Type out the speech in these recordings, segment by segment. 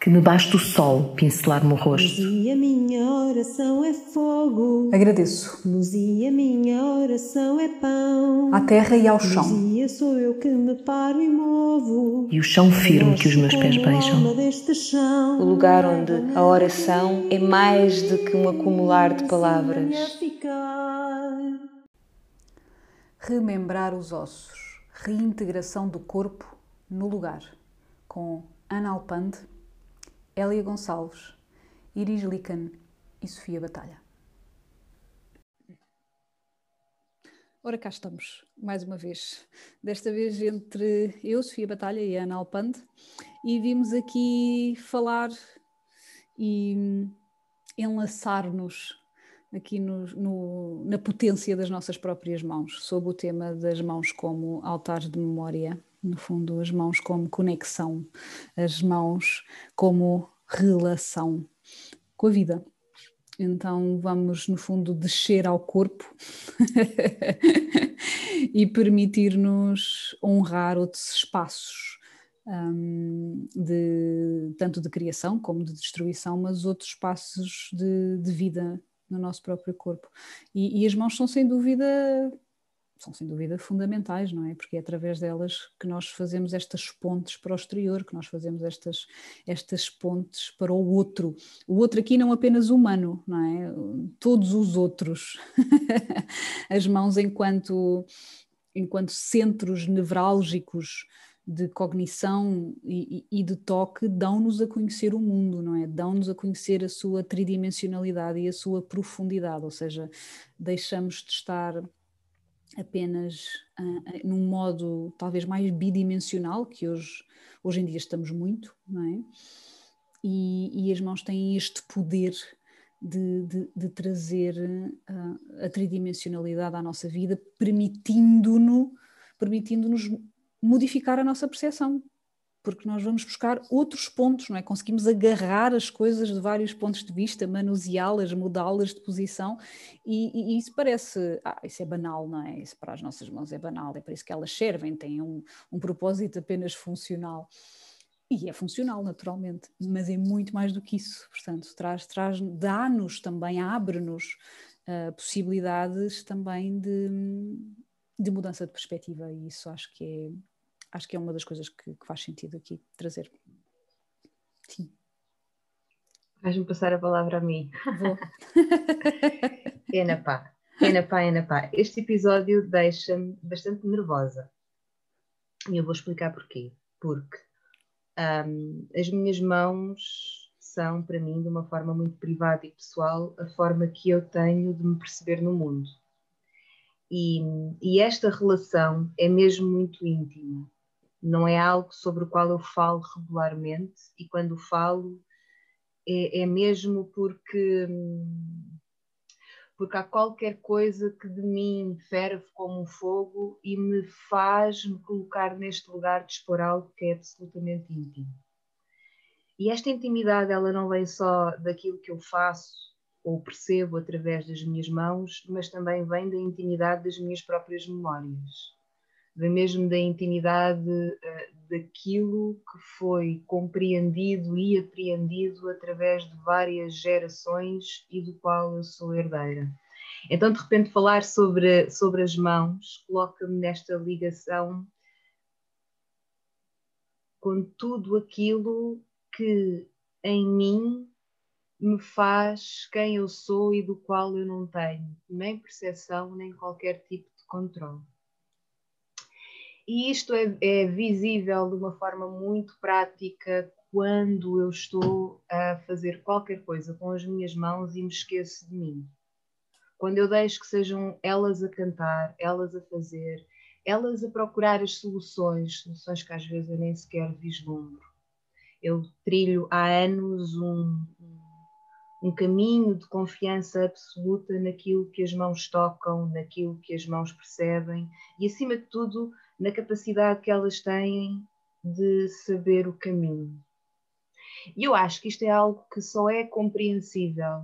que me baste o sol pincelar-me o rosto. Luzia, minha oração é fogo. Agradeço. Luzia, minha oração é pão. À terra e ao chão. Luzia, sou eu que me paro e movo. E o chão firme que os meus pés beijam. O lugar onde a oração é mais do que um acumular de palavras. A. Remembrar os ossos. Reintegração do corpo no lugar. Com Ana Alpande, Hélia Gonçalves, Iris Lican e Sofia Batalha. Ora, cá estamos, mais uma vez. Desta vez entre eu, Sofia Batalha e Ana Alpande, e vimos aqui falar e enlaçar-nos aqui no, no- na potência das nossas próprias mãos, sob o tema das mãos como altares de memória, no fundo, as mãos como conexão, as mãos como relação com a vida. Então vamos, no fundo, descer ao corpo e permitir-nos honrar outros espaços hum, de, tanto de criação como de destruição, mas outros espaços de, de vida no nosso próprio corpo. E, e as mãos são sem dúvida são sem dúvida fundamentais, não é? Porque é através delas que nós fazemos estas pontes para o exterior, que nós fazemos estas, estas pontes para o outro. O outro aqui não apenas humano, não é? Todos os outros. As mãos enquanto, enquanto centros nevrálgicos de cognição e, e- de toque dão-nos a conhecer o mundo, não é? Dão-nos a conhecer a sua tridimensionalidade e a sua profundidade, ou seja, deixamos de estar apenas ah, num modo talvez mais bidimensional, que hoje, hoje em dia estamos muito, não é? E, e as mãos têm este poder de, de- de trazer ah, a tridimensionalidade à nossa vida, permitindo-nos permitindo-nos modificar a nossa percepção, porque nós vamos buscar outros pontos, não é? Conseguimos agarrar as coisas de vários pontos de vista, manuseá-las, mudá-las de posição, e, e isso parece, ah, isso é banal, não é? Isso para as nossas mãos é banal, é para isso que elas servem, têm um, um propósito apenas funcional. E é funcional, naturalmente, mas é muito mais do que isso. Portanto, traz, traz, dá-nos também, abre-nos ah, possibilidades também de, de mudança de perspectiva, e isso acho que é, acho que é uma das coisas que, que faz sentido aqui trazer. Sim, Vais-me passar a palavra a mim. vou. Enapá, enapá, enapá. Este episódio deixa-me bastante nervosa. E eu vou explicar porquê. Porque hum, as minhas mãos são, para mim, de uma forma muito privada e pessoal, a forma que eu tenho de me perceber no mundo. E, e esta relação é mesmo muito íntima. Não é algo sobre o qual eu falo regularmente, e quando falo, é, é mesmo porque. porque há qualquer coisa que de mim ferve como um fogo e me faz me colocar neste lugar de expor algo que é absolutamente íntimo. E esta intimidade, ela não vem só daquilo que eu faço ou percebo através das minhas mãos, mas também vem da intimidade das minhas próprias memórias. Mesmo da intimidade eh, daquilo que foi compreendido e apreendido através de várias gerações e do qual eu sou herdeira. Então, de repente, falar sobre, sobre as mãos coloca-me nesta ligação com tudo aquilo que em mim me faz quem eu sou e do qual eu não tenho nem percepção, nem qualquer tipo de controle. E isto é, é visível de uma forma muito prática quando eu estou a fazer qualquer coisa com as minhas mãos e me esqueço de mim. Quando eu deixo que sejam elas a cantar, elas a fazer, elas a procurar as soluções, soluções que às vezes eu nem sequer vislumbro. Eu trilho há anos um, um caminho de confiança absoluta naquilo que as mãos tocam, naquilo que as mãos percebem e, acima de tudo, na capacidade que elas têm de saber o caminho. E eu acho que isto é algo que só é compreensível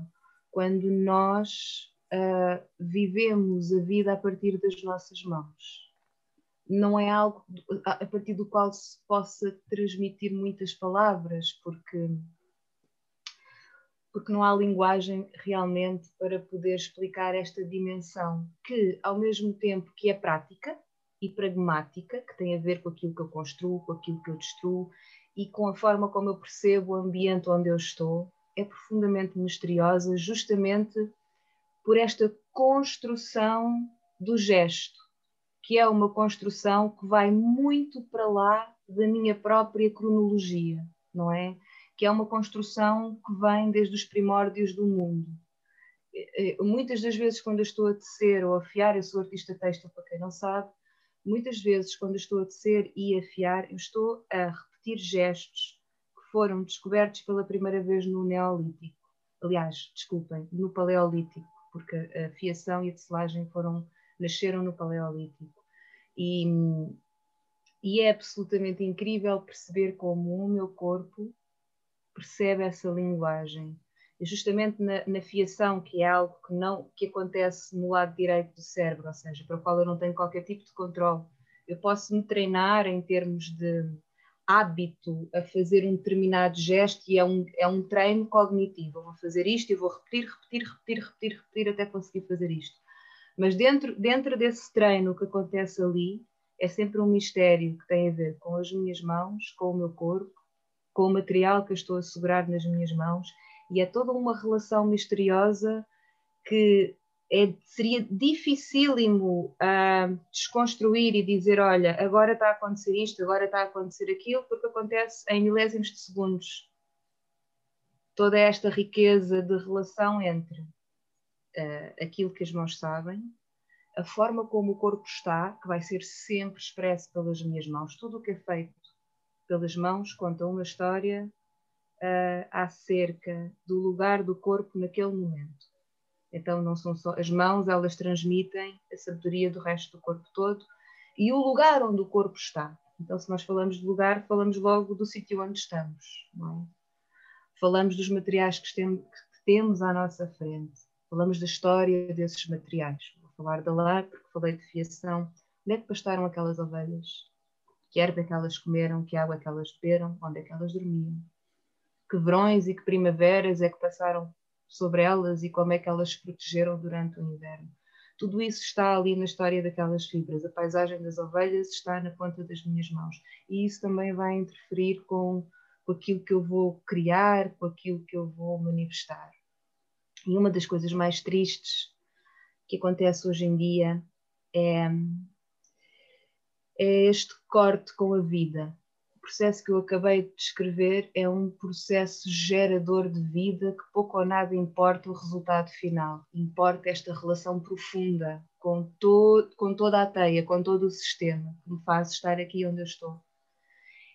quando nós uh, vivemos a vida a partir das nossas mãos. não é algo a partir do qual se possa transmitir muitas palavras, porque porque não há linguagem realmente para poder explicar esta dimensão que, ao mesmo tempo que é prática e pragmática, que tem a ver com aquilo que eu construo, com aquilo que eu destruo e com a forma como eu percebo o ambiente onde eu estou, é profundamente misteriosa, justamente por esta construção do gesto, que é uma construção que vai muito para lá da minha própria cronologia, não é? que é uma construção que vem desde os primórdios do mundo. Muitas das vezes, quando eu estou a tecer ou a afiar, eu sou artista têxtil, para quem não sabe, muitas vezes, quando estou a tecer e a afiar, eu estou a repetir gestos que foram descobertos pela primeira vez no Neolítico. Aliás, desculpem, no Paleolítico, porque a fiação e a tecelagem foram, nasceram no Paleolítico. E, e é absolutamente incrível perceber como o meu corpo percebe essa linguagem. Justamente na, na, fiação, que é algo que, não, que acontece no lado direito do cérebro, ou seja, para o qual eu não tenho qualquer tipo de controle. Eu posso me treinar em termos de hábito a fazer um determinado gesto e é um, é um treino cognitivo. Eu vou fazer isto e vou repetir, repetir, repetir, repetir, repetir até conseguir fazer isto. Mas dentro, dentro desse treino, o que acontece ali é sempre um mistério que tem a ver com as minhas mãos, com o meu corpo, com o material que eu estou a segurar nas minhas mãos e é toda uma relação misteriosa que é, seria dificílimo uh, desconstruir e dizer, olha, agora está a acontecer isto, agora está a acontecer aquilo, porque acontece em milésimos de segundos. Toda esta riqueza de relação entre uh, aquilo que as mãos sabem, a forma como o corpo está, que vai ser sempre expresso pelas minhas mãos, tudo o que é feito pelas mãos conta uma história uh, acerca do lugar do corpo naquele momento. Então não são só as mãos, elas transmitem a sabedoria do resto do corpo todo e o lugar onde o corpo está. Então se nós falamos de lugar, falamos logo do sítio onde estamos, é? Falamos dos materiais que, que temos à nossa frente. Falamos da história desses materiais. Vou falar da lá porque falei de fiação. Onde é que pastaram aquelas ovelhas? que erva é que elas comeram, que água é que elas beberam, onde é que elas dormiam, que verões e que primaveras é que passaram sobre elas e como é que elas se protegeram durante o inverno. Tudo isso está ali na história daquelas fibras. A paisagem das ovelhas está na ponta das minhas mãos. E isso também vai interferir com, com aquilo que eu vou criar, com aquilo que eu vou manifestar. E uma das coisas mais tristes que acontece hoje em dia é é este corte com a vida. Processo que eu acabei de descrever é um processo gerador de vida que pouco ou nada importa o resultado final. Importa esta relação profunda com, to com toda a teia, com todo o sistema que me faz estar aqui onde eu estou.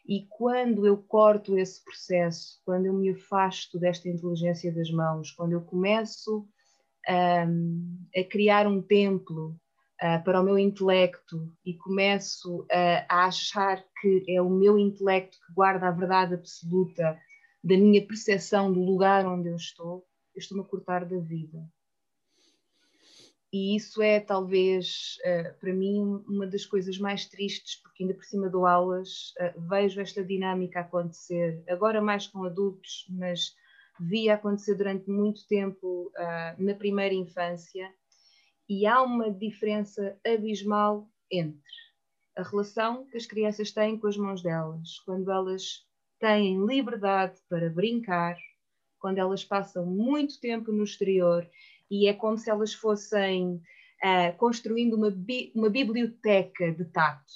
E quando eu corto esse processo, quando eu me afasto desta inteligência das mãos, quando eu começo um, a criar um templo uh, para o meu intelecto e começo uh, a achar que é o meu intelecto que guarda a verdade absoluta da minha percepção do lugar onde eu estou, eu estou-me a cortar da vida. E isso é talvez uh, para mim uma das coisas mais tristes, porque ainda por cima dou aulas, vejo esta dinâmica acontecer, agora mais com adultos, mas via acontecer durante muito tempo na primeira infância, e há uma diferença abismal entre a relação que as crianças têm com as mãos delas, quando elas têm liberdade para brincar, quando elas passam muito tempo no exterior e é como se elas fossem uh, construindo uma, bi uma biblioteca de tato,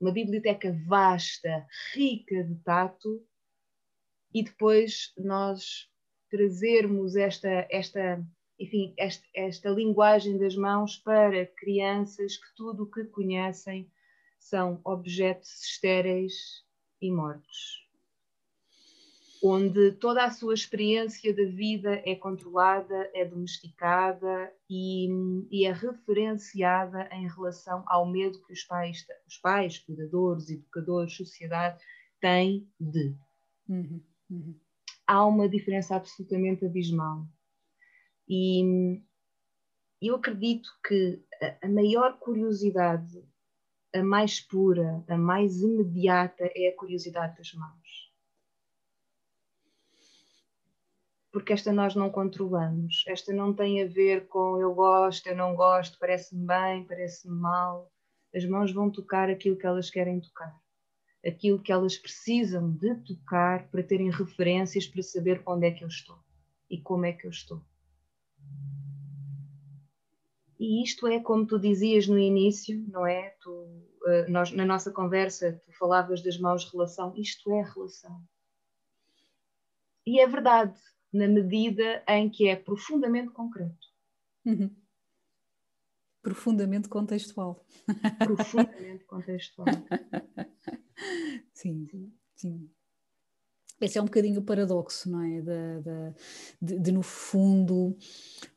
uma biblioteca vasta, rica de tato, e depois nós trazermos esta, esta enfim, esta, esta linguagem das mãos para crianças que tudo o que conhecem são objetos estéreis e mortos. Onde toda a sua experiência da vida é controlada, é domesticada e, e é referenciada em relação ao medo que os pais, os pais, cuidadores, educadores, sociedade têm de. Uhum, uhum. Há uma diferença absolutamente abismal e eu acredito que a maior curiosidade a mais pura, a mais imediata é a curiosidade das mãos. Porque esta nós não controlamos, esta não tem a ver com eu gosto, eu não gosto, parece-me bem, parece-me mal. As mãos vão tocar aquilo que elas querem tocar, aquilo que elas precisam de tocar para terem referências para saber onde é que eu estou e como é que eu estou. E isto é como tu dizias no início, não é? Tu, eh, nós, na nossa conversa, tu falavas das mãos relação. Isto é relação. E é verdade, na medida em que é profundamente concreto. Uhum. Profundamente contextual. Profundamente contextual. sim, sim. Esse é um bocadinho o paradoxo, não é? De, de, de, de, no fundo,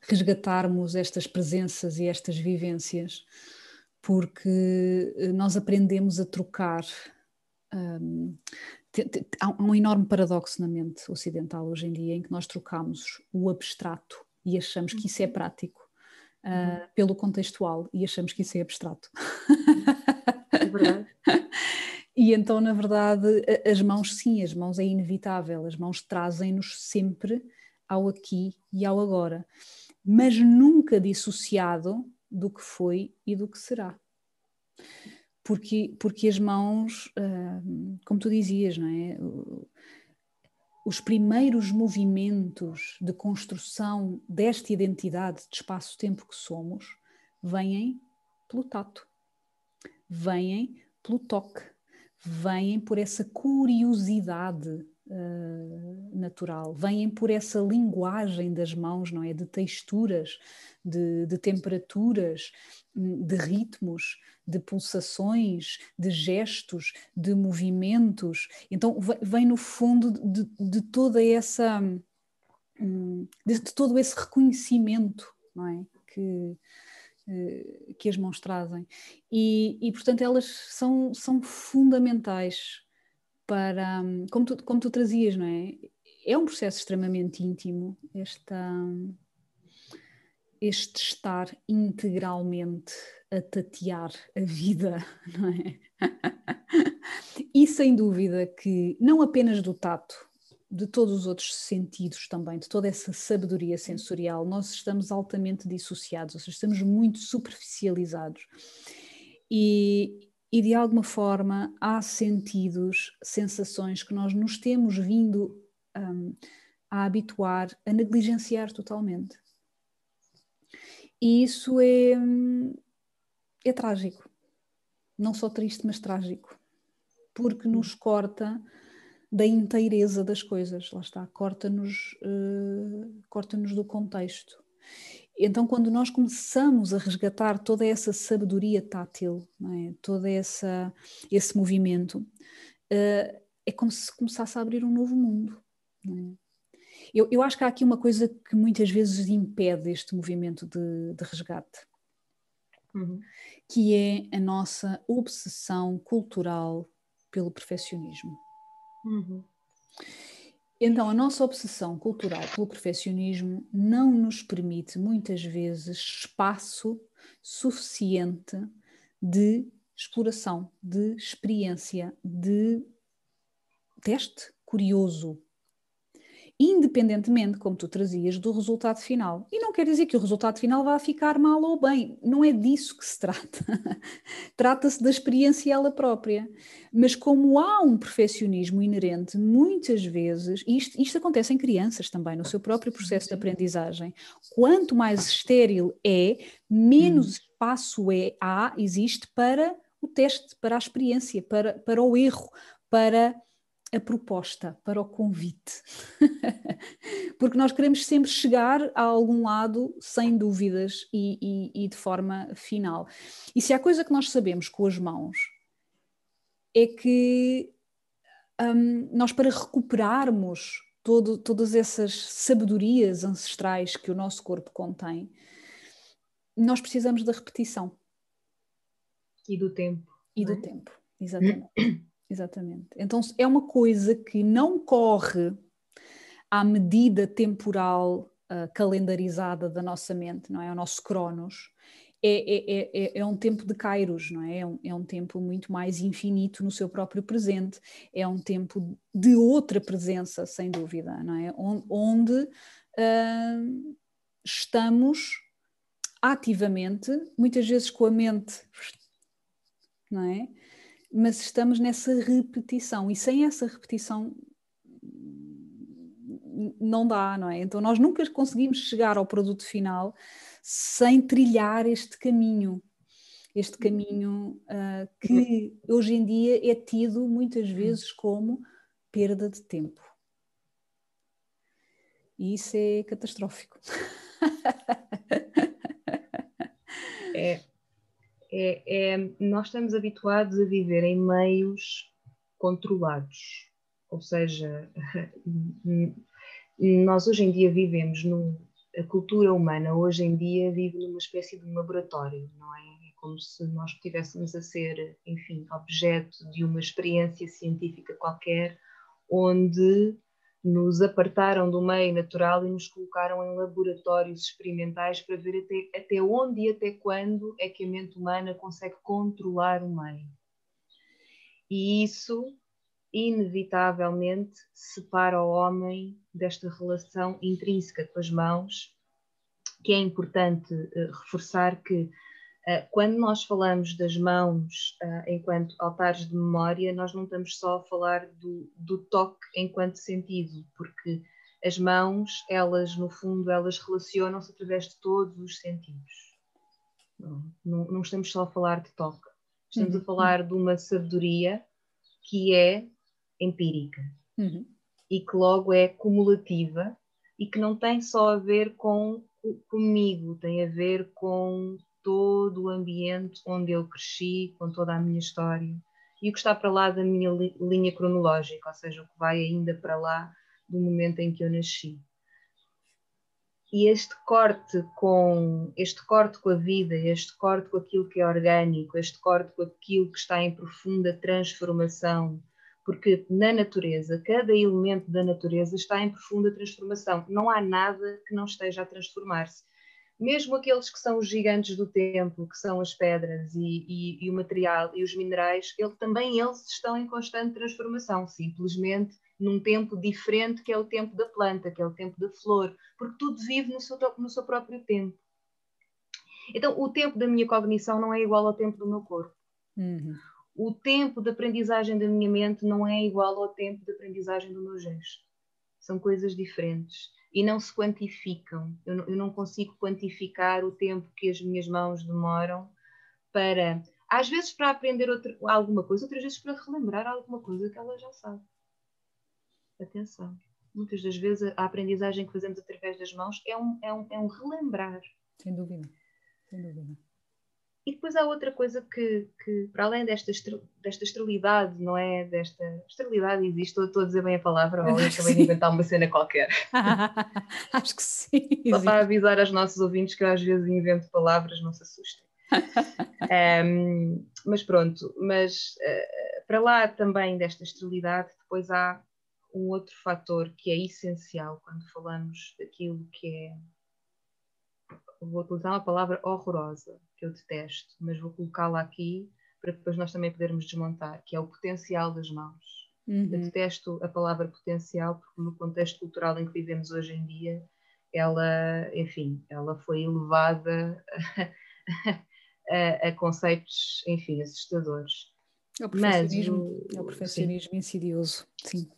resgatarmos estas presenças e estas vivências, porque eh, nós aprendemos a trocar. Um, há um enorme paradoxo na mente ocidental hoje em dia, em que nós trocamos o abstrato e achamos que isso é uhum. prático uh, pelo contextual e achamos que isso é abstrato. É verdade. E então, na verdade, as mãos, sim, as mãos é inevitável, as mãos trazem-nos sempre ao aqui e ao agora, mas nunca dissociado do que foi e do que será. Porque, porque as mãos, como tu dizias, não é? Os primeiros movimentos de construção desta identidade de espaço-tempo que somos vêm pelo tato, vêm pelo toque vêm por essa curiosidade uh, natural, vêm por essa linguagem das mãos, não é? De texturas, de, de temperaturas, de ritmos, de pulsações, de gestos, de movimentos. Então, vem no fundo de, de toda essa. Hum, de, de todo esse reconhecimento, não é? Que, que as mãos trazem. E, e portanto, elas são, são fundamentais para, como tu, como tu trazias, não é? É um processo extremamente íntimo, esta, este estar integralmente a tatear a vida, não é? E sem dúvida que não apenas do tato, de todos os outros sentidos também, de toda essa sabedoria sensorial, nós estamos altamente dissociados, ou seja, estamos muito superficializados. E, e de alguma forma há sentidos, sensações que nós nos temos vindo um, a habituar a negligenciar totalmente. E isso é, é trágico. Não só triste, mas trágico. Porque nos corta da inteireza das coisas, lá está, corta-nos uh, corta do contexto. Então, quando nós começamos a resgatar toda essa sabedoria tátil, é? todo essa, esse movimento, uh, é como se começasse a abrir um novo mundo. É? Eu, eu, acho que há aqui uma coisa que muitas vezes impede este movimento de, de resgate, uhum. que é a nossa obsessão cultural pelo perfeccionismo. Uhum. Então, a nossa obsessão cultural pelo perfeccionismo não nos permite, muitas vezes, espaço suficiente de exploração, de experiência, de teste curioso, independentemente, como tu trazias, do resultado final. E não quer dizer que o resultado final vá ficar mal ou bem, não é disso que se trata. Trata-se da experiência ela própria. Mas como há um perfeccionismo inerente, muitas vezes, e isto, isto acontece em crianças também, no seu próprio processo de aprendizagem, quanto mais estéril é, menos hum. espaço é, há, existe para o teste, para a experiência, para, para o erro, para a proposta, para o convite. Porque nós queremos sempre chegar a algum lado sem dúvidas e, e, e, de forma final. E se há coisa que nós sabemos com as mãos, é que um, nós, para recuperarmos todo, todas essas sabedorias ancestrais que o nosso corpo contém, nós precisamos da repetição. E do tempo. E do é? tempo, exatamente. Exatamente. Então é uma coisa que não corre à medida temporal uh, calendarizada da nossa mente, não é? O nosso cronos. é, é, é, é um tempo de Kairos, não é? É um, é um tempo muito mais infinito no seu próprio presente, é um tempo de outra presença, sem dúvida, não é? Onde, onde uh, estamos ativamente, muitas vezes com a mente, não é? Mas estamos nessa repetição e sem essa repetição não dá, não é? Então nós nunca conseguimos chegar ao produto final sem trilhar este caminho, este caminho uh, que hoje em dia é tido muitas vezes como perda de tempo. E isso é catastrófico. É, é, é, nós estamos habituados a viver em meios controlados, ou seja, nós hoje em dia vivemos num, a cultura humana hoje em dia vive numa espécie de laboratório, não é? É como se nós estivéssemos a ser, enfim, objeto de uma experiência científica qualquer, onde nos apartaram do meio natural e nos colocaram em laboratórios experimentais para ver até, até onde e até quando é que a mente humana consegue controlar o meio. E isso, inevitavelmente, separa o homem desta relação intrínseca com as mãos, que é importante uh, reforçar que quando nós falamos das mãos uh, enquanto altares de memória, nós não estamos só a falar do, do, toque enquanto sentido, porque as mãos, elas no fundo, elas relacionam-se através de todos os sentidos. Não, não, não, estamos só a falar de toque, estamos uhum. a falar de uma sabedoria que é empírica uhum. e que logo é cumulativa e que não tem só a ver com comigo, tem a ver com todo o ambiente onde eu cresci, com toda a minha história e o que está para lá da minha li linha cronológica, ou seja, o que vai ainda para lá do momento em que eu nasci. E este corte com este corte com a vida, este corte com aquilo que é orgânico, este corte com aquilo que está em profunda transformação, porque na natureza, cada elemento da natureza está em profunda transformação. Não há nada que não esteja a transformar-se mesmo aqueles que são os gigantes do tempo, que são as pedras e, e, e, o material e os minerais, ele, também eles estão em constante transformação, simplesmente num tempo diferente que é o tempo da planta, que é o tempo da flor, porque tudo vive no seu, no seu próprio tempo. Então, o tempo da minha cognição não é igual ao tempo do meu corpo. Uhum. O tempo de aprendizagem da minha mente não é igual ao tempo de aprendizagem do meu gesto. São coisas diferentes e não se quantificam. Eu não, eu não consigo quantificar o tempo que as minhas mãos demoram para, às vezes para aprender outra, alguma coisa, outras vezes para relembrar alguma coisa que ela já sabe. Atenção. Muitas das vezes a aprendizagem que fazemos através das mãos é um, é um, é um relembrar. Sem dúvida, sem dúvida. E depois há outra coisa que, que para além desta, desta esterilidade, não é? Desta esterilidade existe, estou, estou a dizer bem a palavra, ou eu acabei de inventar uma cena qualquer. Acho que sim. Só para avisar aos nossos ouvintes que eu às vezes invento palavras, não se assustem. um, mas pronto, mas uh, para lá também desta esterilidade, depois há um outro fator que é essencial quando falamos daquilo que é vou utilizar uma palavra horrorosa, que eu detesto, mas vou colocá-la aqui para depois nós também podermos desmontar, que é o potencial das mãos. Uhum. Eu detesto a palavra potencial porque no contexto cultural em que vivemos hoje em dia, ela, enfim, ela foi elevada a, a, a conceitos, enfim, assustadores. É o perfeccionismo, Mas, é o perfeccionismo sim. insidioso, sim.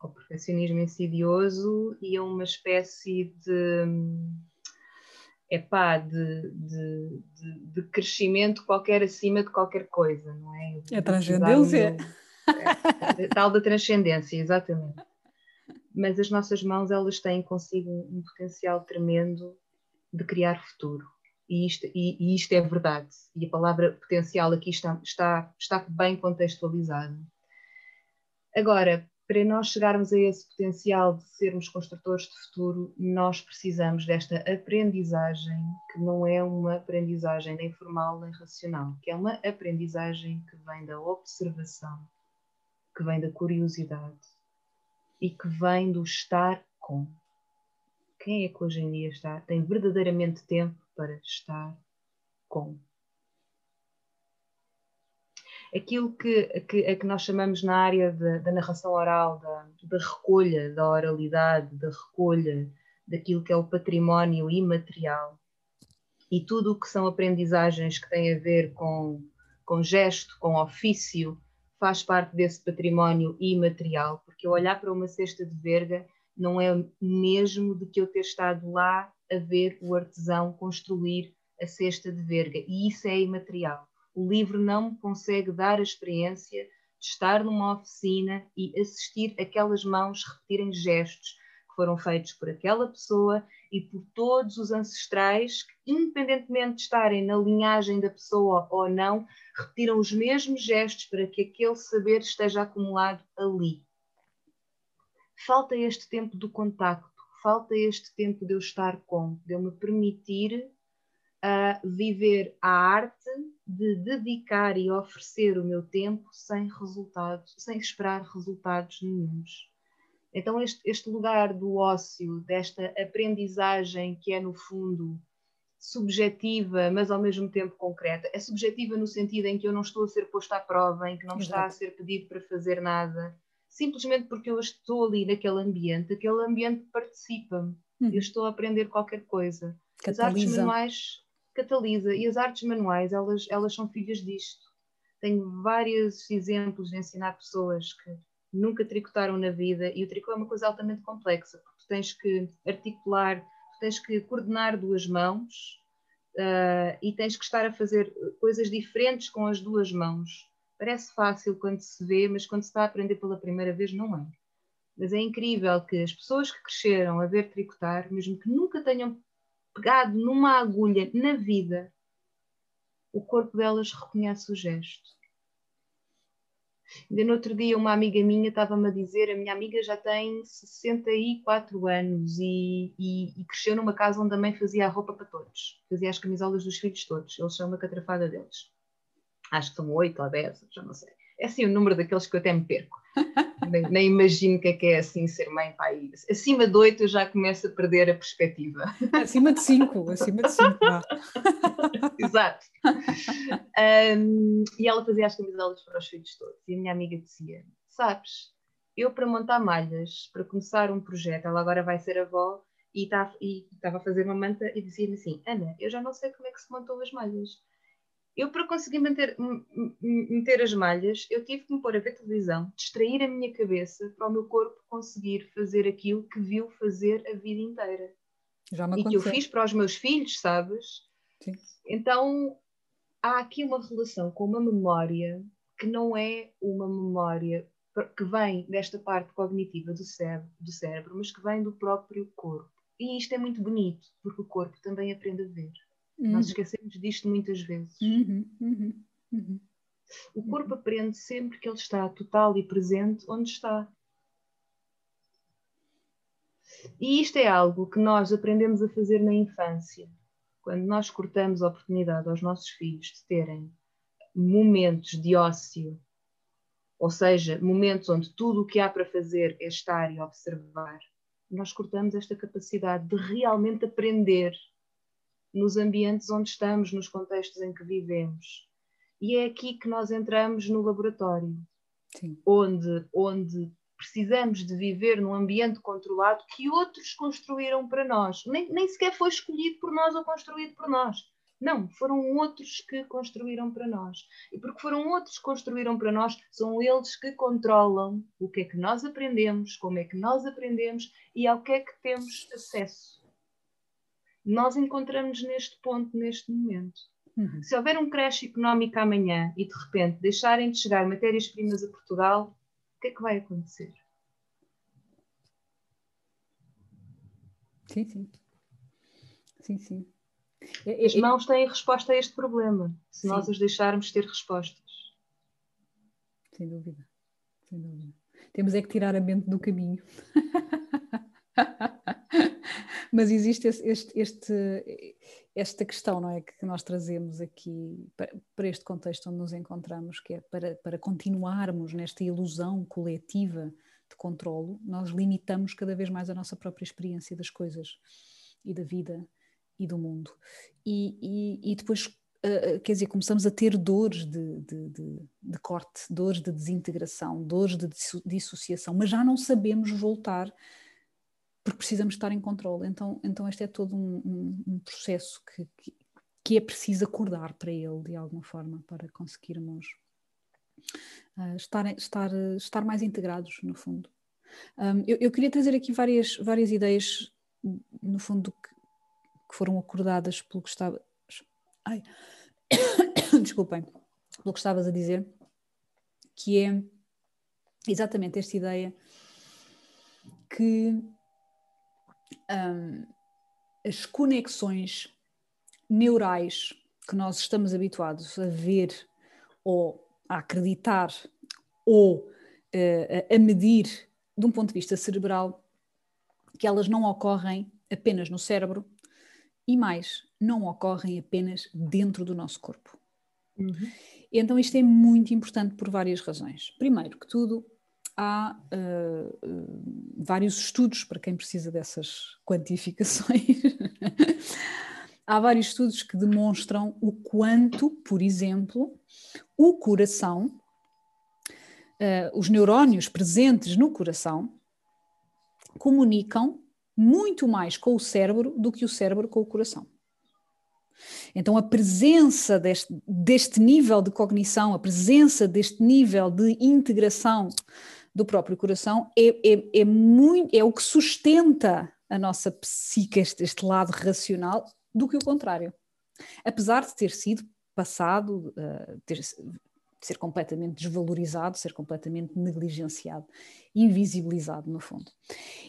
O perfeccionismo insidioso e é uma espécie de epá, de, de, de, de crescimento qualquer acima de qualquer coisa, não é? É transcendência. É, é, tal da transcendência, exatamente. Mas as nossas mãos, elas têm consigo um, potencial tremendo de criar futuro. E isto, e, e isto é verdade. E a palavra potencial aqui está, está, está bem contextualizada. Agora, para nós chegarmos a esse potencial de sermos construtores de futuro, nós precisamos desta aprendizagem, que não é uma aprendizagem nem formal nem racional, que é uma aprendizagem que vem da observação, que vem da curiosidade e que vem do estar com. Quem é que hoje em dia está, tem verdadeiramente tempo para estar com. Aquilo que, que, a que nós chamamos na área da, narração oral, da, da recolha, da oralidade, da recolha daquilo que é o património imaterial e tudo o que são aprendizagens que têm a ver com, com gesto, com ofício, faz parte desse património imaterial, porque eu olhar para uma cesta de verga não é mesmo de que eu ter estado lá a ver o artesão construir a cesta de verga, e isso é imaterial. O livro não me consegue dar a experiência de estar numa oficina e assistir aquelas mãos repetirem gestos que foram feitos por aquela pessoa e por todos os ancestrais que, independentemente de estarem na linhagem da pessoa ou não, repetiram os mesmos gestos para que aquele saber esteja acumulado ali. Falta este tempo do contacto, falta este tempo de eu estar com, de eu me permitir uh, viver a arte de dedicar e oferecer o meu tempo sem resultados, sem esperar resultados nenhums. Então, este, este lugar do ócio, desta aprendizagem que é, no fundo, subjetiva, mas ao mesmo tempo concreta. É subjetiva no sentido em que eu não estou a ser posta à prova, em que não me está a ser pedido para fazer nada, simplesmente porque eu estou ali naquele ambiente, aquele ambiente participa-me, hum. eu estou a aprender qualquer coisa. Catalisa. As artes manuais catalisa e as artes manuais, elas, elas são filhas disto. Tenho vários exemplos de ensinar pessoas que nunca tricotaram na vida, e o tricô é uma coisa altamente complexa, porque tu tens que articular, tu tens que coordenar duas mãos uh, e tens que estar a fazer coisas diferentes com as duas mãos. Parece fácil quando se vê, mas quando se está a aprender pela primeira vez, não é. Mas é incrível que as pessoas que cresceram a ver tricotar, mesmo que nunca tenham pegado numa agulha na vida, o corpo delas reconhece o gesto. Ainda no outro dia, uma amiga minha estava-me a dizer: a minha amiga já tem 64 anos e, e, e, cresceu numa casa onde a mãe fazia a roupa para todos, fazia as camisolas dos filhos todos. Eles são uma catrafada deles. Acho que são 8 ou 10, já não sei. É assim o número daqueles que eu até me perco. Nem, nem, imagino o que é que é assim ser mãe pai. Acima de 8 eu já começo a perder a perspectiva. Acima de 5, acima de 5. Exato. Um, e ela fazia as camisolas para os filhos todos. E a minha amiga dizia: Sabes, eu para montar malhas, para começar um projeto, ela agora vai ser avó e tá, estava a fazer uma manta e dizia-me assim: Ana, eu já não sei como é que se montam as malhas eu, para conseguir manter, meter as malhas, eu tive que me pôr a ver televisão, distrair a minha cabeça para o meu corpo conseguir fazer aquilo que viu fazer a vida inteira. Já me e que eu fiz para os meus filhos, sabes? Sim. Então, há aqui uma relação com uma memória que não é uma memória que vem desta parte cognitiva do cérebro, do cérebro, mas que vem do próprio corpo. E isto é muito bonito, porque o corpo também aprende a ver. Uhum. Nós esquecemos disto muitas vezes. Uhum, uhum, uhum. O corpo aprende sempre que ele está total e presente onde está. E isto é algo que nós aprendemos a fazer na infância, quando nós cortamos a oportunidade aos nossos filhos de terem momentos de ócio, ou seja, momentos onde tudo o que há para fazer é estar e observar, nós cortamos esta capacidade de realmente aprender nos ambientes onde estamos, nos contextos em que vivemos. E é aqui que nós entramos no laboratório, Sim. Onde, onde precisamos de viver num ambiente controlado que outros construíram para nós. Nem, nem sequer foi escolhido por nós ou construído por nós. Não, foram outros que construíram para nós. E porque foram outros que construíram para nós, são eles que controlam o que é que nós aprendemos, como é que nós aprendemos e ao que é que temos acesso nós encontramos neste ponto, neste momento. Uhum. Se houver um crash económico amanhã e de repente deixarem de chegar matérias-primas a Portugal, o que é que vai acontecer? Sim, sim. Sim, sim. As mãos têm resposta a este problema, se sim. nós as deixarmos ter respostas. Sem dúvida. Sem dúvida. Temos é que tirar a mente do caminho. Mas existe este, este, esta questão, não é? Que nós trazemos aqui para, para, este contexto onde nos encontramos, que é para, para continuarmos nesta ilusão coletiva de controlo, nós limitamos cada vez mais a nossa própria experiência das coisas e da vida e do mundo. E, e, e depois uh, quer dizer, começamos a ter dores de, de, de, de corte, dores de desintegração, dores de dissociação, mas já não sabemos voltar porque precisamos estar em controle. Então, então este é todo um, um, um processo que, que, que, é preciso acordar para ele de alguma forma para conseguirmos uh, estar, estar, estar mais integrados, no fundo. Um, eu, eu, queria trazer aqui várias, várias ideias, no fundo, que, que foram acordadas pelo que estava. Ai, desculpem, pelo que estavas a dizer, que é exatamente esta ideia que um, as conexões neurais que nós estamos habituados a ver ou a acreditar ou uh, a medir de um ponto de vista cerebral, que elas não ocorrem apenas no cérebro e mais, não ocorrem apenas dentro do nosso corpo. Uhum. Então isto é muito importante por várias razões. Primeiro que tudo, há uh, vários estudos para quem precisa dessas quantificações. há vários estudos que demonstram o quanto, por exemplo, o coração, uh, os neurónios presentes no coração, comunicam muito mais com o cérebro do que o cérebro com o coração. Então, a presença deste, deste nível de cognição, a presença deste nível de integração do próprio coração é, é, é, muito, é o que sustenta a nossa psique, este, este lado racional, do que o contrário. Apesar de ter sido passado, uh, ter, ser completamente desvalorizado, ser completamente negligenciado, invisibilizado no fundo.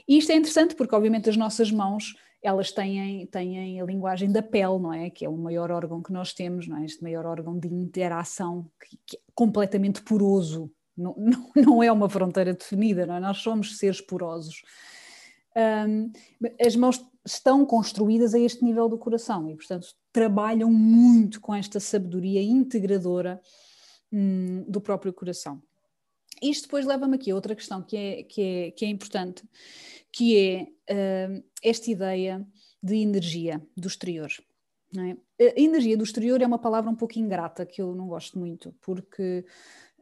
E isto é interessante porque obviamente as nossas mãos elas têm, têm a linguagem da pele, não é? Que é o maior órgão que nós temos, não é? Este maior órgão de interação que, que é completamente poroso, não, não, não, é uma fronteira definida, não é? Nós somos seres porosos. Um, as mãos estão construídas a este nível do coração e, portanto, trabalham muito com esta sabedoria integradora hum, do próprio coração. Isto depois leva-me aqui a outra questão que é, que é, que é importante, que é uh, esta ideia de energia do exterior. É? A energia do exterior é uma palavra um pouco ingrata que eu não gosto muito, porque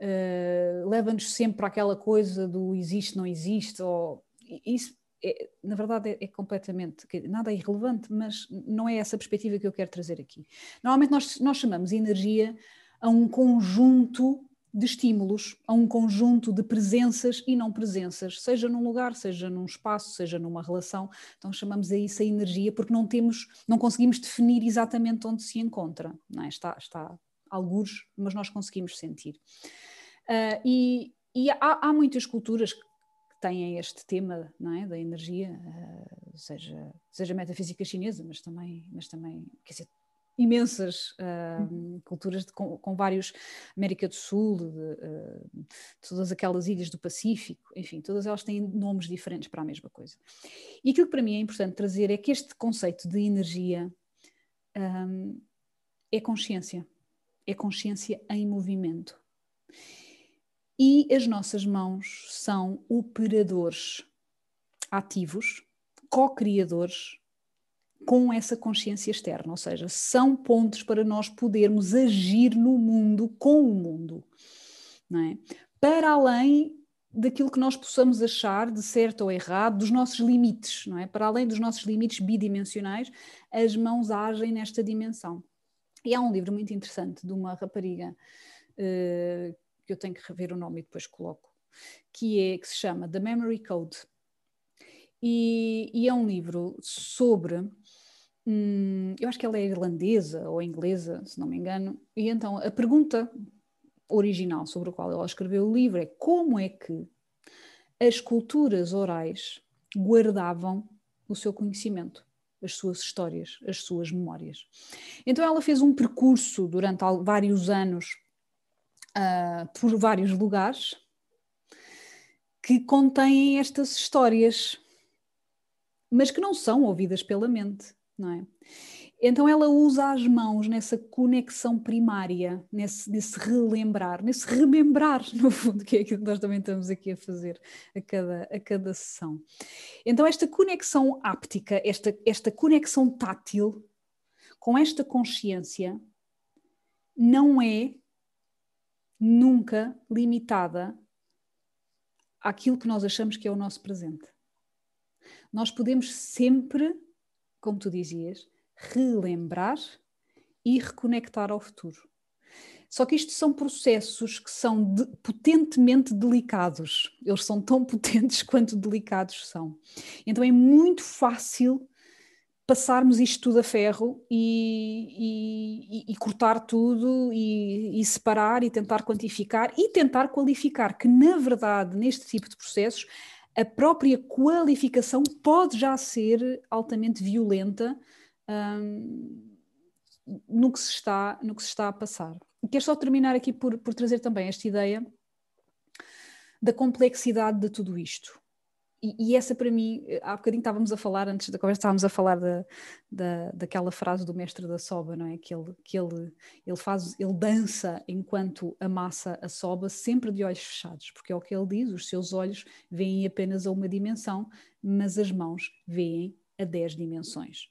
uh, leva-nos sempre para aquela coisa do existe, não existe, ou isso é, na verdade é, é, completamente, nada é irrelevante, mas não é essa perspectiva que eu quero trazer aqui. Normalmente nós, nós chamamos energia a um conjunto de estímulos, a um conjunto de presenças e não presenças, seja num lugar, seja num espaço, seja numa relação. Então chamamos a isso a energia porque não temos, não conseguimos definir exatamente onde se encontra. Não é? Está, está algures, mas nós conseguimos sentir. Uh, e, e há, há, muitas culturas que têm este tema é, da energia, uh, seja, seja metafísica chinesa, mas também, mas também quer dizer, imensas uh, culturas de, com, com, vários América do Sul, de, uh, todas aquelas ilhas do Pacífico, enfim, todas elas têm nomes diferentes para a mesma coisa. E aquilo que para mim é importante trazer é que este conceito de energia um, é consciência, é consciência em movimento. E as nossas mãos são operadores ativos, co-criadores com essa consciência externa, ou seja, são pontos para nós podermos agir no mundo com o mundo, é? Para além daquilo que nós possamos achar de certo ou errado, dos nossos limites, não é? Para além dos nossos limites bidimensionais, as mãos agem nesta dimensão. E há um livro muito interessante de uma rapariga uh, que eu tenho que rever o nome e depois coloco, que é que se chama The Memory Code. E, e é um livro sobre Hum, eu acho que ela é irlandesa ou inglesa, se não me engano, e então a pergunta original sobre a qual ela escreveu o livro é como é que as culturas orais guardavam o seu conhecimento, as suas histórias, as suas memórias. Então ela fez um percurso durante vários anos uh, por vários lugares que contêm estas histórias, mas que não são ouvidas pela mente não é? Então ela usa as mãos nessa conexão primária, nesse, nesse relembrar, nesse remembrar, no fundo, que é aquilo que nós também estamos aqui a fazer a cada, a cada sessão. Então esta conexão áptica, esta, esta conexão tátil, com esta consciência, não é nunca limitada àquilo que nós achamos que é o nosso presente. Nós podemos sempre, como tu dizias, relembrar e reconectar ao futuro. Só que isto são processos que são de, potentemente delicados. Eles são tão potentes quanto delicados são. Então é muito fácil passarmos isto tudo a ferro e, e, e cortar tudo e, e, separar e tentar quantificar e tentar qualificar, que na verdade, neste tipo de processos, a própria qualificação pode já ser altamente violenta hum, no, que se está, no que se está a passar. Quero só terminar aqui por, por trazer também esta ideia da complexidade de tudo isto. E, essa para mim, há bocadinho estávamos a falar, antes da conversa, estávamos a falar da, da, daquela frase do mestre da soba, não é? Que ele, que ele, ele faz, ele dança enquanto amassa a soba, sempre de olhos fechados, porque é o que ele diz, os seus olhos veem apenas a uma dimensão, mas as mãos veem a dez dimensões.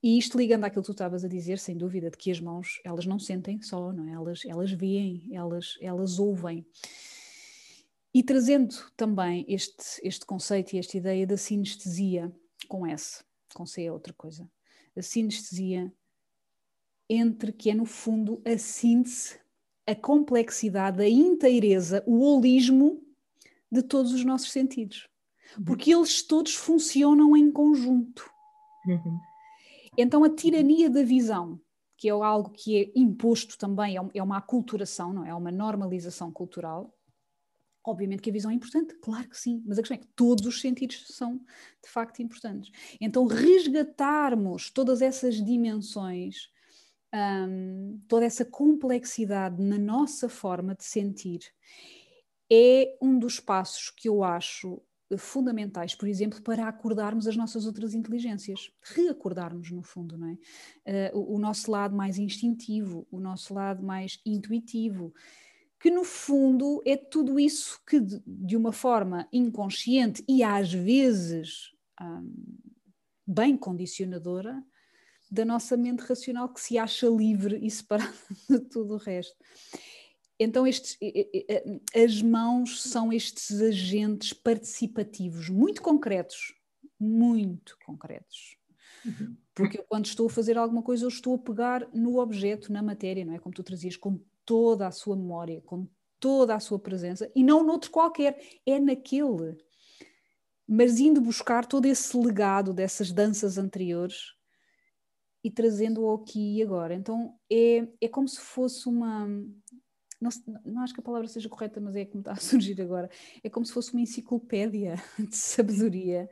E isto ligando àquilo que tu estavas a dizer, sem dúvida, de que as mãos, elas não sentem só, não é? elas, elas veem, elas, elas ouvem. E trazendo também este, este conceito e esta ideia da sinestesia com S, com C é outra coisa. A sinestesia entre que é no fundo a síntese, a complexidade, a inteireza, o holismo de todos os nossos sentidos. Uhum. Porque eles todos funcionam em conjunto. Uhum. Então a tirania da visão, que é algo que é imposto também, é, é uma aculturação, não é? é uma normalização cultural. Obviamente que a visão é importante, claro que sim, mas a questão é que todos os sentidos são de facto importantes. Então, resgatarmos todas essas dimensões, um, toda essa complexidade na nossa forma de sentir, é um dos passos que eu acho fundamentais, por exemplo, para acordarmos as nossas outras inteligências, reacordarmos no fundo, não é? Uh, o, o, nosso lado mais instintivo, o nosso lado mais intuitivo, que no fundo é tudo isso que de, uma forma inconsciente e às vezes um, bem condicionadora da nossa mente racional que se acha livre e separada de tudo o resto. Então, estes, as mãos são estes agentes participativos muito concretos, muito concretos. Uhum. Porque eu, quando estou a fazer alguma coisa, eu estou a pegar no objeto, na matéria, não é? Como tu trazias, com toda a sua memória, com toda a sua presença, e não noutro qualquer, é naquele. Mas indo buscar todo esse legado dessas danças anteriores e trazendo-o aqui e agora. Então é, é como se fosse uma, não, não, acho que a palavra seja correta, mas é como está a surgir agora. É como se fosse uma enciclopédia de sabedoria,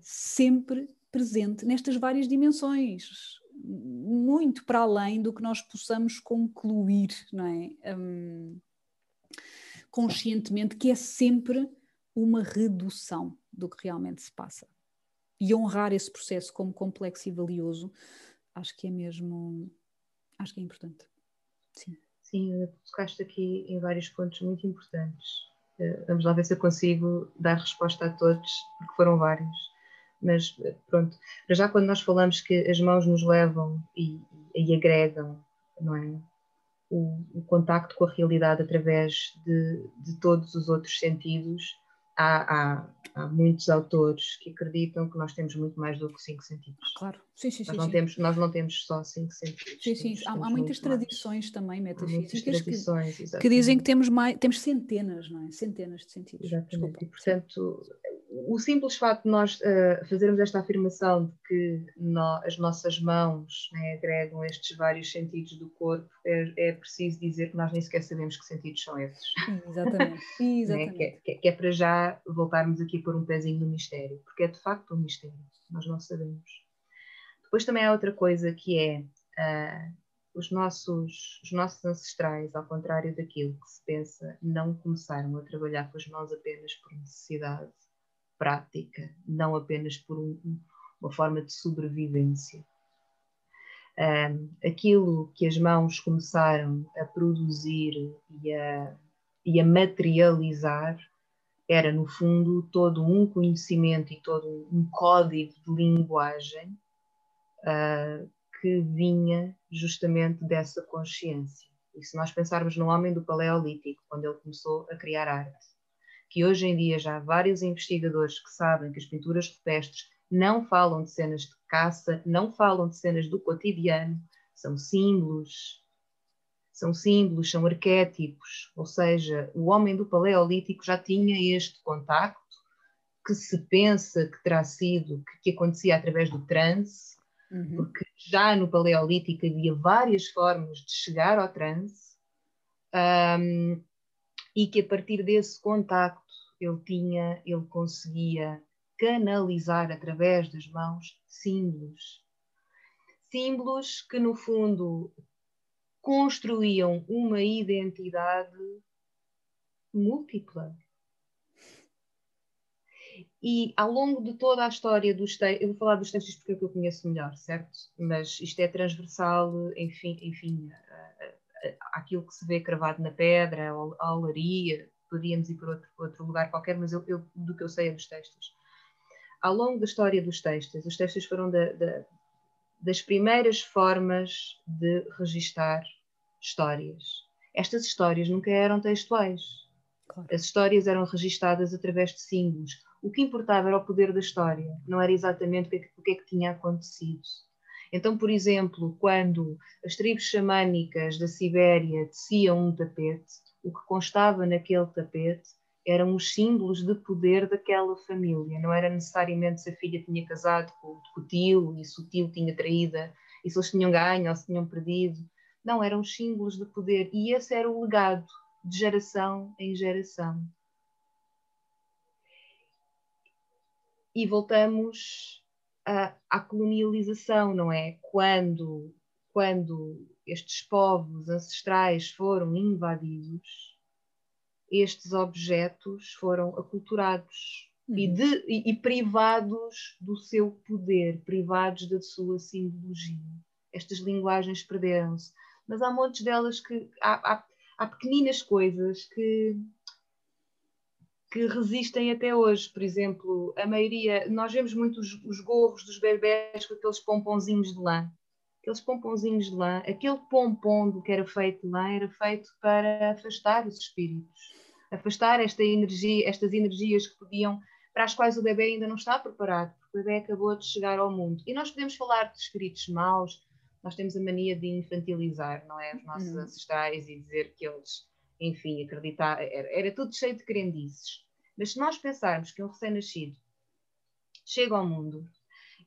sempre presente nestas várias dimensões, muito para além do que nós possamos concluir, não é? Um, conscientemente, que é sempre uma redução do que realmente se passa. E honrar esse processo como complexo e valioso, acho que é mesmo, acho que é importante. Sim. Sim, tocaste aqui em vários pontos muito importantes. Uh, vamos lá ver se eu consigo dar resposta a todos, porque foram vários. Mas eh, pronto, já quando nós falamos que as mãos nos levam e, e agregam, não é? O, o, contacto com a realidade através de, de todos os outros sentidos, há, há, há, muitos autores que acreditam que nós temos muito mais do que cinco sentidos. Claro, sim, sim, nós sim. Não sim. Temos, nós não temos só cinco sentidos. Sim, sim. Temos, há, temos há muitas tradições mais. também metafísicas tradições, que, que, dizem que temos, mais, temos centenas, não é? Centenas de sentidos. Exatamente. Desculpa. E, portanto, o simples facto de nós uh, fazermos esta afirmação de que no, as nossas mãos né, agregam estes vários sentidos do corpo, é, é, preciso dizer que nós nem sequer sabemos que sentidos são esses. Exatamente. Exatamente. né? que, é, que, é para já voltarmos aqui por um pezinho no mistério, porque é de facto um mistério, nós não sabemos. Depois também há outra coisa que é uh, os, nossos, os nossos ancestrais, ao contrário daquilo que se pensa, não começaram a trabalhar com as mãos apenas por necessidade prática, não apenas por um, uma forma de sobrevivência. Um, aquilo que as mãos começaram a produzir e a, e a materializar era, no fundo, todo um conhecimento e todo um código de linguagem uh, que vinha justamente dessa consciência. E se nós pensarmos no homem do Paleolítico, quando ele começou a criar arte, que hoje em dia já há vários investigadores que sabem que as pinturas rupestres não falam de cenas de caça, não falam de cenas do cotidiano, são símbolos, são símbolos, são arquétipos, ou seja, o homem do Paleolítico já tinha este contacto que se pensa que terá sido, que, que acontecia através do transe, uhum. porque já no Paleolítico havia várias formas de chegar ao transe, um, e que a partir desse contacto ele tinha, ele conseguia canalizar através das mãos símbolos. Símbolos que, no fundo, construíam uma identidade múltipla. E ao longo de toda a história dos textos, eu vou falar dos textos porque é que eu conheço melhor, certo? Mas isto é transversal, enfim, enfim aquilo que se vê cravado na pedra, a olaria, podíamos ir para outro, outro lugar qualquer, mas eu, eu, do que eu sei é dos textos. Ao longo da história dos textos, os textos foram da, da, das primeiras formas de registar histórias. Estas histórias nunca eram textuais. Claro. As histórias eram registadas através de símbolos. O que importava era o poder da história, não era exatamente o que, é o que é que tinha acontecido. Então, por exemplo, quando as tribos xamânicas da Sibéria teciam um tapete, o que constava naquele tapete eram os símbolos de poder daquela família. Não era necessariamente se a filha tinha casado com, o tio e se o tio tinha traída e se eles tinham ganho ou se tinham perdido. Não, eram os símbolos de poder. E esse era o legado de geração em geração. E voltamos à, à colonialização, não é? Quando, quando estes povos ancestrais foram invadidos, estes objetos foram aculturados uhum. e, de, e, e, privados do seu poder, privados da sua simbologia. Estas linguagens perderam-se. Mas há montes delas que. Há, há, há pequeninas coisas que, que resistem até hoje. Por exemplo, a maioria. Nós vemos muito os, os gorros dos bebés com aqueles pomponzinhos de lã aqueles pomponzinhos de lã, aquele pompom que era feito de lã era feito para afastar os espíritos, afastar esta energia, estas energias que podiam, para as quais o bebê ainda não está preparado, porque o bebê acabou de chegar ao mundo. E nós podemos falar de espíritos maus, nós temos a mania de infantilizar, não é? Os nossos uhum. ancestrais e dizer que eles, enfim, acreditar, era, era tudo cheio de crendices. Mas se nós pensarmos que um recém-nascido chega ao mundo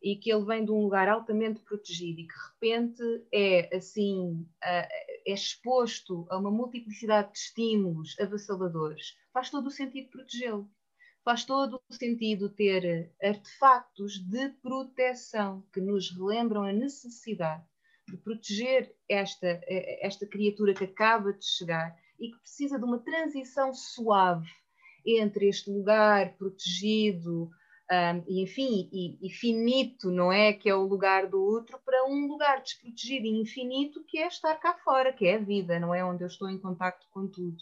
e que ele vem de um lugar altamente protegido e que de repente é assim é exposto a uma multiplicidade de estímulos avassaladores, faz todo o sentido protegê-lo. Faz todo o sentido ter artefactos de proteção que nos relembram a necessidade de proteger esta, esta criatura que acaba de chegar e que precisa de uma transição suave entre este lugar protegido, um, e enfim, e, e, finito, não é? Que é o lugar do outro, para um lugar desprotegido e infinito que é estar cá fora, que é a vida, não é? Onde eu estou em contacto com tudo.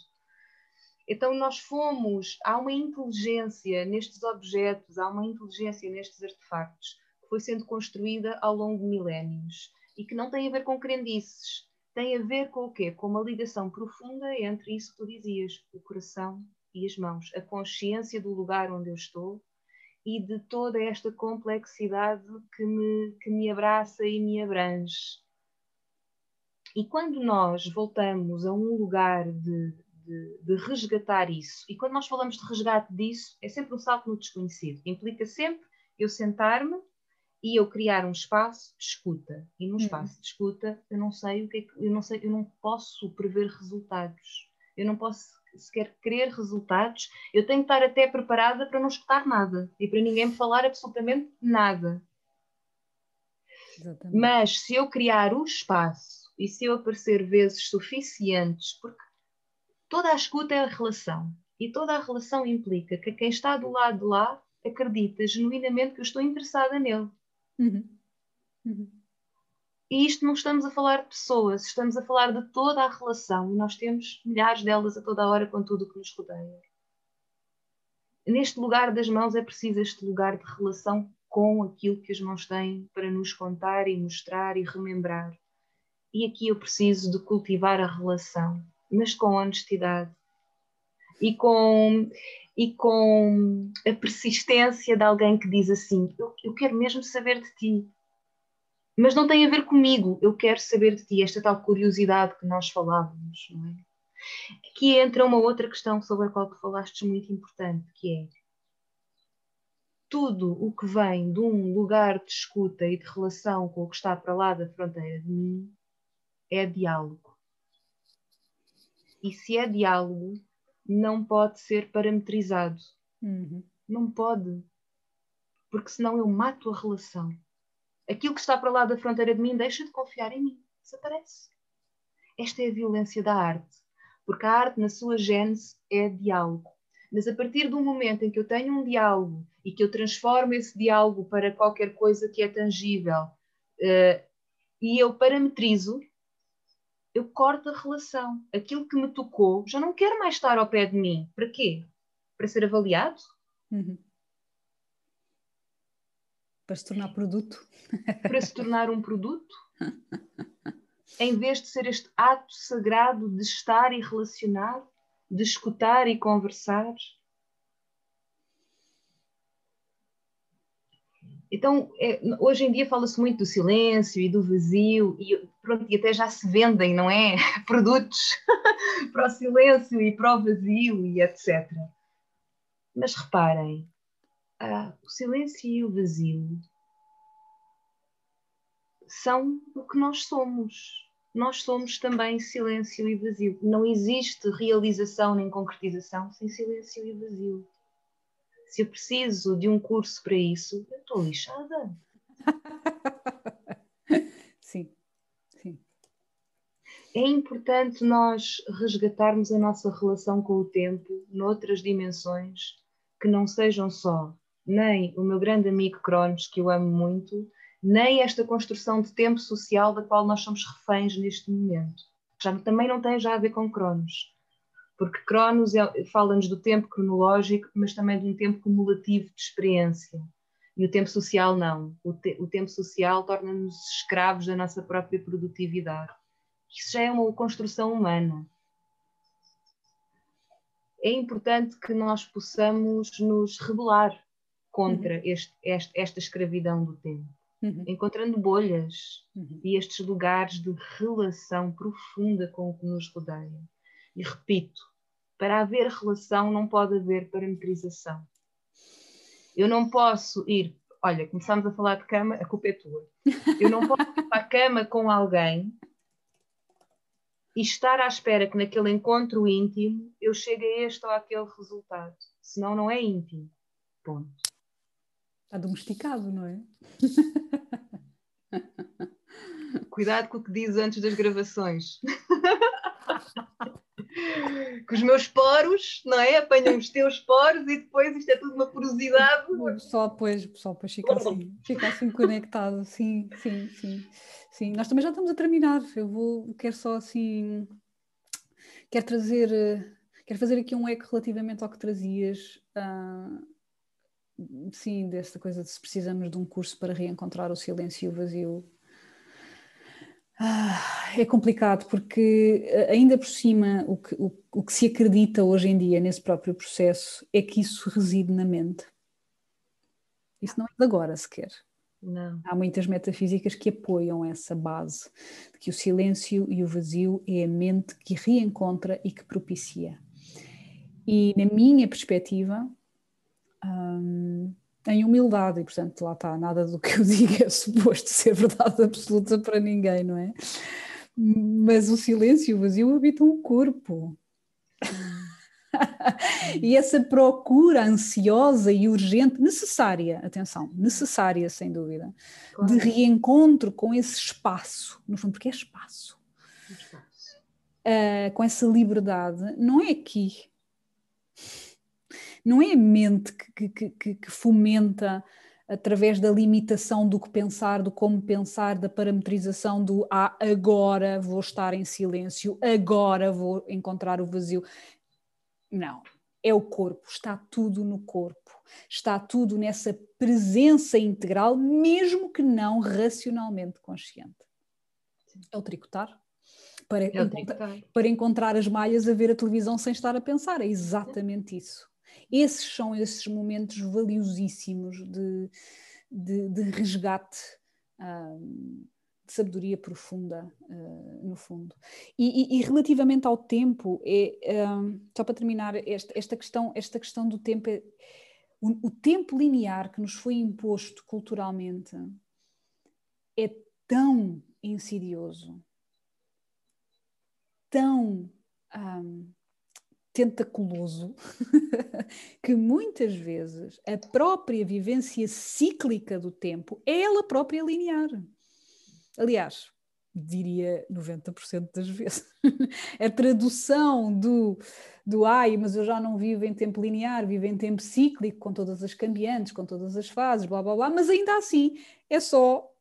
Então nós fomos, há uma inteligência nestes objetos, há uma inteligência nestes artefactos que foi sendo construída ao longo de milénios e que não tem a ver com crendices, tem a ver com o quê? Com uma ligação profunda entre isso que tu dizias, o coração e as mãos, a consciência do lugar onde eu estou e de toda esta complexidade que me, que me abraça e me abrange. E quando nós voltamos a um lugar de, de, de, resgatar isso, e quando nós falamos de resgate disso, é sempre um salto no desconhecido. Implica sempre eu sentar-me e eu criar um espaço de escuta. E num uhum. espaço de escuta, eu não sei o que é que, eu não sei, eu não posso prever resultados. Eu não posso se quer querer resultados, eu tenho que estar até preparada para não escutar nada e para ninguém me falar absolutamente nada. Exatamente. Mas se eu criar o espaço e se eu aparecer vezes suficientes, porque toda a escuta é a relação e toda a relação implica que quem está do lado de lá acredita genuinamente que eu estou interessada nele. Uhum. Uhum. E isto não estamos a falar de pessoas, estamos a falar de toda a relação e nós temos milhares delas a toda a hora com tudo o que nos rodeia. Neste lugar das mãos é preciso este lugar de relação com aquilo que as mãos têm para nos contar e mostrar e remembrar. E aqui eu preciso de cultivar a relação, mas com honestidade e com, e com a persistência de alguém que diz assim: eu, eu quero mesmo saber de ti, mas não tem a ver comigo, eu quero saber de ti, esta tal curiosidade que nós falávamos, não é? Aqui entra uma outra questão sobre a qual tu falaste muito importante, que é tudo o que vem de um lugar de escuta e de relação com o que está para lá da fronteira de mim é diálogo. E se é diálogo, não pode ser parametrizado. Uhum. Não pode. Porque senão eu mato a relação. Aquilo que está para lá da fronteira de mim deixa de confiar em mim. Desaparece. Esta é a violência da arte. Porque a arte, na sua gênese, é diálogo. Mas a partir do momento em que eu tenho um diálogo e que eu transformo esse diálogo para qualquer coisa que é tangível uh, e eu parametrizo, eu corto a relação. Aquilo que me tocou já não quer mais estar ao pé de mim. Para quê? Para ser avaliado? Uhum. Para se tornar produto. Para se tornar um produto? em vez de ser este ato sagrado de estar e relacionar, de escutar e conversar. Então, é, hoje em dia fala-se muito do silêncio e do vazio, e, pronto, e até já se vendem, não é? Produtos para o silêncio e para o vazio e etc. Mas reparem, ah, o silêncio e o vazio são o que nós somos nós somos também silêncio e vazio. Não existe realização nem concretização sem silêncio e vazio. Se eu preciso de um curso para isso, eu estou lixada. Sim, sim. É importante nós resgatarmos a nossa relação com o tempo noutras dimensões que não sejam só nem o meu grande amigo Cronos, que eu amo muito, nem esta construção de tempo social da qual nós somos reféns neste momento. Já, também não tem já a ver com Cronos, porque Cronos é, fala-nos do tempo cronológico, mas também de um tempo cumulativo de experiência. E o tempo social não. O, te, o tempo social torna-nos escravos da nossa própria produtividade. Isso já é uma construção humana. É importante que nós possamos nos rebelar contra uhum. este, este, esta escravidão do tempo uhum. encontrando bolhas uhum. e estes lugares de relação profunda com o que nos rodeia. E repito, para haver relação não pode haver parametrização. Eu não posso ir, olha, começamos a falar de cama, a culpa é tua. Eu não posso ir para a cama com alguém e estar à espera que naquele encontro íntimo eu chegue a este ou aquele resultado. Senão não é íntimo. Ponto. Está domesticado, não é? Cuidado com o que diz antes das gravações. que os meus poros, não é? Apanham os teus poros e depois isto é tudo uma porosidade. O pessoal depois, o pessoal depois fica assim, fica assim conectado, sim, sim, sim, sim. Nós também já estamos a terminar. Eu vou, quero só assim, quero trazer, quero fazer aqui um eco relativamente ao que trazias. Uh, sim, dessa coisa de se precisamos de um curso para reencontrar o silêncio e o vazio. Ah, é complicado porque eh, ainda por cima o que, o, o que se acredita hoje em dia nesse próprio processo é que isso reside na mente. Isso não é de agora sequer. Não. Há muitas metafísicas que apoiam essa base de que o silêncio e o vazio é a mente que reencontra e que propicia. E na minha perspectiva, um, em humildade, e portanto lá está, nada do que eu digo é suposto ser verdade absoluta para ninguém, não é? Mas o silêncio e o vazio habitam o corpo. e essa procura ansiosa e urgente, necessária, atenção, necessária sem dúvida, claro. de reencontro com esse espaço, no fundo, porque é espaço, espaço. Uh, com essa liberdade, não é aqui, não é a mente que, que, que, que fomenta através da limitação do que pensar, do como pensar, da parametrização do ah, agora vou estar em silêncio, agora vou encontrar o vazio. Não, é o corpo, está tudo no corpo, está tudo nessa presença integral, mesmo que não racionalmente consciente. É o tricotar. Para, É o tricotar. para encontrar as malhas a ver a televisão sem estar a pensar. É exatamente isso. Esses são esses momentos valiosíssimos de, de, de resgate, ah, de sabedoria profunda, ah, no fundo. E, e- e relativamente ao tempo, é, ah, só para terminar, esta, esta, questão, esta questão do tempo, é, o, o tempo linear que nos foi imposto culturalmente é tão insidioso, tão ahm, tentaculoso, que muitas vezes a própria vivência cíclica do tempo é ela própria linear. Aliás, diria 90% das vezes. a tradução do, do ai, mas eu já não vivo em tempo linear, vivo em tempo cíclico, com todas as cambiantes, com todas as fases, blá blá blá, mas ainda assim é só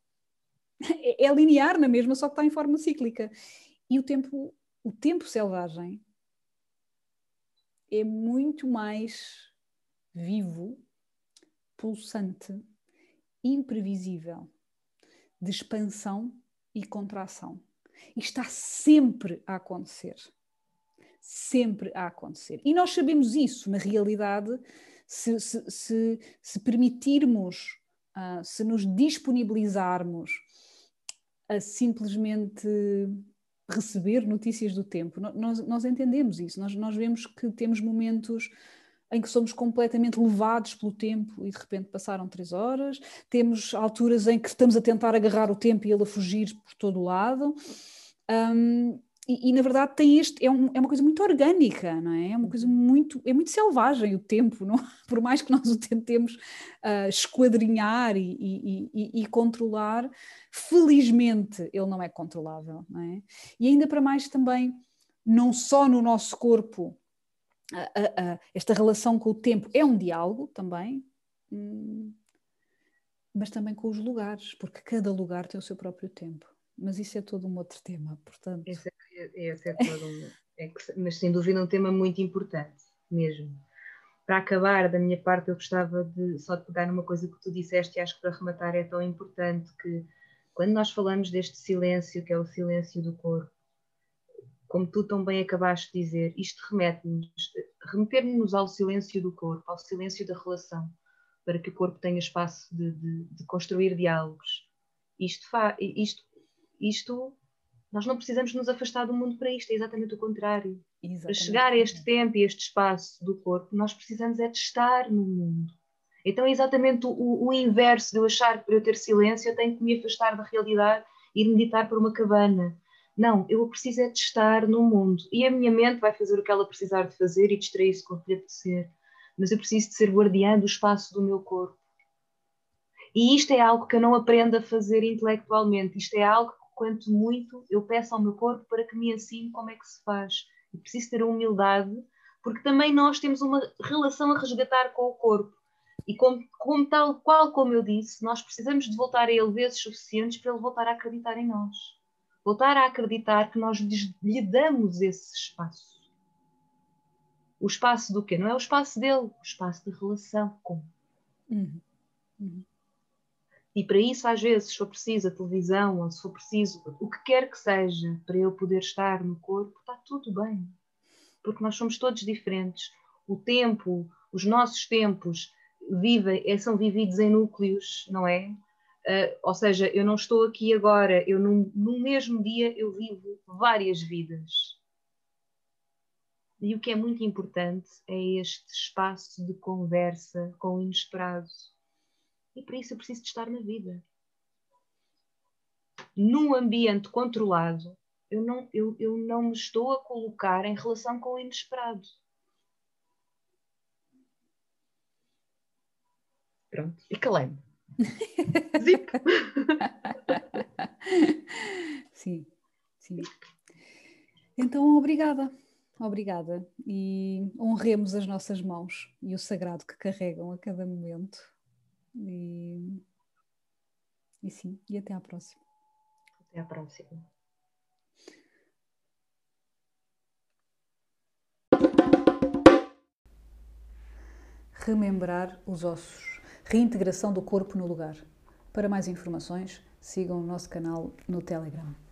é, é linear na mesma, só que está em forma cíclica. E o tempo, o tempo selvagem é muito mais vivo, pulsante, imprevisível, de expansão e contração. E está sempre a acontecer. Sempre a acontecer. E nós sabemos isso, na realidade, se, se, se, se permitirmos, ah, se nos disponibilizarmos a simplesmente receber notícias do tempo. Nós, nós entendemos isso, nós, nós vemos que temos momentos em que somos completamente levados pelo tempo e de repente passaram três horas, temos alturas em que estamos a tentar agarrar o tempo e ele a fugir por todo o lado. Hum, e, e, na verdade tem este é, um- é uma coisa muito orgânica, não é? É uma coisa muito é muito selvagem o tempo, não? Por mais que nós o tentemos ah, esquadrinhar e, e- e- controlar, felizmente ele não é controlável, não é? E ainda para mais também, não só no nosso corpo, esta relação com o tempo é um diálogo também, hum, mas também com os lugares, porque cada lugar tem o seu próprio tempo. Mas isso é todo um outro tema, portanto. Esse é, esse é todo um, é mas sem dúvida um tema muito importante, mesmo. Para acabar, da minha parte, eu gostava de só de pegar numa coisa que tu disseste e acho que para rematar é tão importante que quando nós falamos deste silêncio, que é o silêncio do corpo, como tu tão bem acabaste de dizer, isto remete-nos, remeter-nos ao silêncio do corpo, ao silêncio da relação, para que o corpo tenha espaço de, de- de construir diálogos. Isto, fa, isto, isto, nós não precisamos nos afastar do mundo para isto, é exatamente o contrário. Para Exatamente. chegar a este tempo e este espaço do corpo, nós precisamos é de estar no mundo. Então é exatamente o, o inverso de eu achar que para eu ter silêncio eu tenho que me afastar da realidade e ir meditar por uma cabana. Não, eu preciso é de estar no mundo. E a minha mente vai fazer o que ela precisar de fazer e distrair-se com o que lhe apetecer. Mas eu preciso de ser guardiã do espaço do meu corpo. E isto é algo que eu não aprendo a fazer intelectualmente. Isto é algo que, quanto muito, eu peço ao meu corpo para que me ensine como é que se faz. E preciso ter a humildade, porque também nós temos uma relação a resgatar com o corpo. E como, como tal qual como eu disse, nós precisamos de voltar a ele vezes suficientes para ele voltar a acreditar em nós. Voltar a acreditar que nós lhe damos esse espaço. O espaço do quê? Não é o espaço dele, o espaço de relação com. Uhum. Uhum. E para isso, às vezes, se for preciso a televisão, ou se for preciso o que quer que seja, para eu poder estar no corpo, está tudo bem. Porque nós somos todos diferentes. O tempo, os nossos tempos, vivem, eh, são vividos em núcleos, não é? Ah, ou seja, eu não estou aqui agora, eu num, no mesmo dia eu vivo várias vidas. E o que é muito importante é este espaço de conversa com o inesperado. E para isso eu preciso de estar na vida. Num ambiente controlado, eu não, eu, eu não me estou a colocar em relação com o inesperado. Pronto, e calei-me. Zip! Sim, sim. Então, obrigada, obrigada. E honremos as nossas mãos e o sagrado que carregam a cada momento. E, e sim, e até à próxima. Até à próxima. Remembrar os ossos. Reintegração do corpo no lugar. Para mais informações, sigam o nosso canal no Telegram.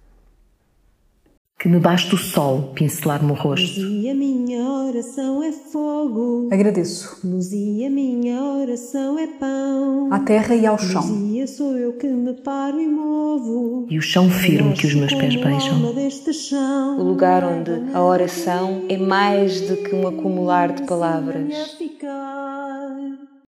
Que me basta o sol pincelar-me o rosto. E a minha oração é fogo. Agradeço Luz e a minha oração é pão. à terra e ao chão. Luzia sou eu que me paro e movo. E o chão firme que os meus pés beijam. O lugar onde a oração é mais do que um acumular de palavras.